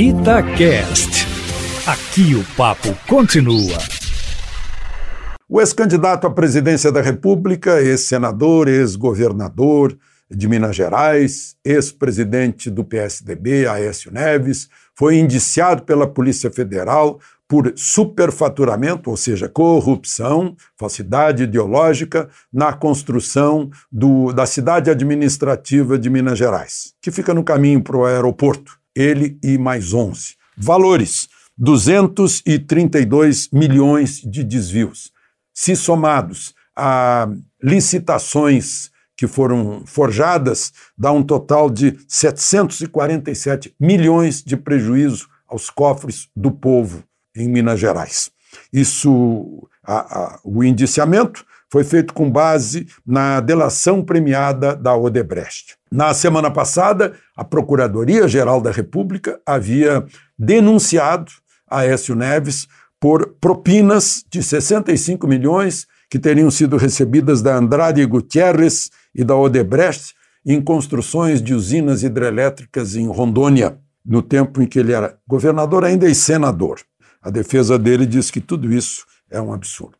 Itacast. Aqui o papo continua. O ex-candidato à presidência da República, ex-senador, ex-governador de Minas Gerais, ex-presidente do PSDB, Aécio Neves, foi indiciado pela Polícia Federal por superfaturamento, ou seja, corrupção, falsidade ideológica, na construção do, da cidade administrativa de Minas Gerais, que fica no caminho para o aeroporto. Ele e mais 11. Valores: 232 milhões de desvios. Se somados a licitações que foram forjadas, dá um total de 747 milhões de prejuízo aos cofres do povo em Minas Gerais. Isso, a, a, o indiciamento foi feito com base na delação premiada da Odebrecht. Na semana passada, a Procuradoria-Geral da República havia denunciado a Aécio Neves por propinas de 65 milhões que teriam sido recebidas da Andrade Gutierrez e da Odebrecht em construções de usinas hidrelétricas em Rondônia, no tempo em que ele era governador ainda e senador. A defesa dele diz que tudo isso é um absurdo.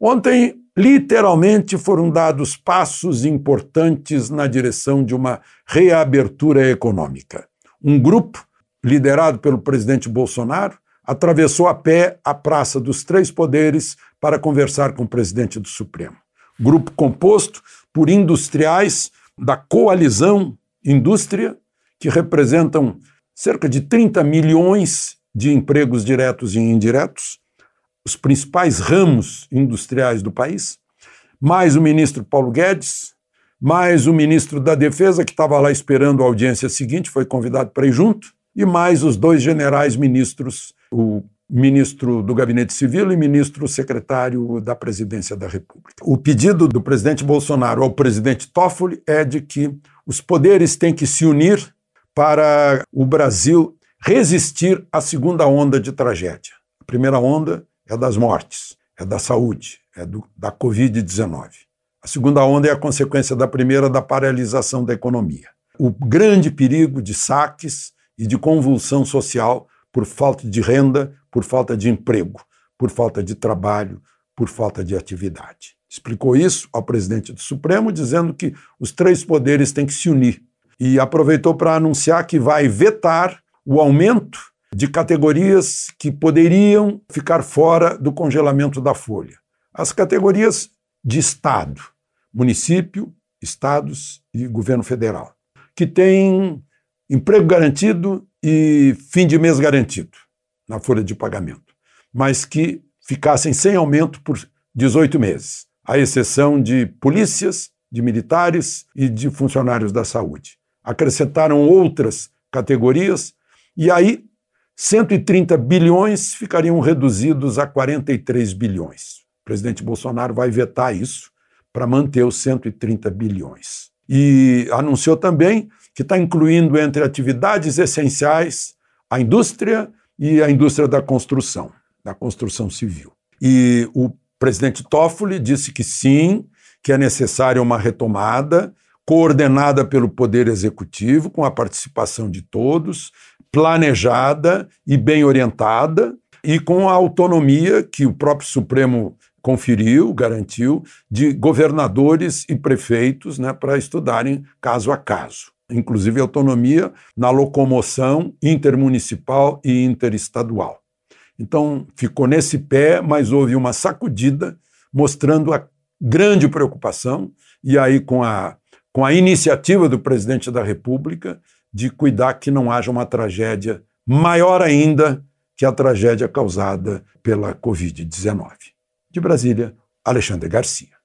Ontem, literalmente, foram dados passos importantes na direção de uma reabertura econômica. Um grupo, liderado pelo presidente Bolsonaro, atravessou a pé a Praça dos Três Poderes para conversar com o presidente do Supremo. Grupo composto por industriais da coalizão Indústria, que representam cerca de 30 milhões de empregos diretos e indiretos, os principais ramos industriais do país, mais o ministro Paulo Guedes, mais o ministro da Defesa, que estava lá esperando a audiência seguinte, foi convidado para ir junto, e mais os dois generais ministros, o ministro do Gabinete Civil e ministro secretário da Presidência da República. O pedido do presidente Bolsonaro ao presidente Toffoli é de que os poderes têm que se unir para o Brasil resistir à segunda onda de tragédia. A primeira onda é das mortes, é da saúde, é do, da Covid-19. A segunda onda é a consequência da primeira, da paralisação da economia. O grande perigo de saques e de convulsão social por falta de renda, por falta de emprego, por falta de trabalho, por falta de atividade. Explicou isso ao presidente do Supremo, dizendo que os três poderes têm que se unir. E aproveitou para anunciar que vai vetar o aumento de categorias que poderiam ficar fora do congelamento da folha. As categorias de Estado, município, estados e governo federal, que têm emprego garantido e fim de mês garantido na folha de pagamento, mas que ficassem sem aumento por 18 meses, à exceção de polícias, de militares e de funcionários da saúde. Acrescentaram outras categorias e aí, 130 bilhões ficariam reduzidos a 43 bilhões. O presidente Bolsonaro vai vetar isso para manter os 130 bilhões. E anunciou também que está incluindo entre atividades essenciais a indústria e a indústria da construção, da construção civil. E o presidente Toffoli disse que sim, que é necessária uma retomada coordenada pelo Poder Executivo, com a participação de todos, planejada e bem orientada e com a autonomia que o próprio Supremo conferiu, garantiu, de governadores e prefeitos né, para estudarem caso a caso. Inclusive autonomia na locomoção intermunicipal e interestadual. Então, ficou nesse pé, mas houve uma sacudida mostrando a grande preocupação, e aí, com a, com a iniciativa do presidente da República, de cuidar que não haja uma tragédia maior ainda que a tragédia causada pela Covid-19. De Brasília, Alexandre Garcia.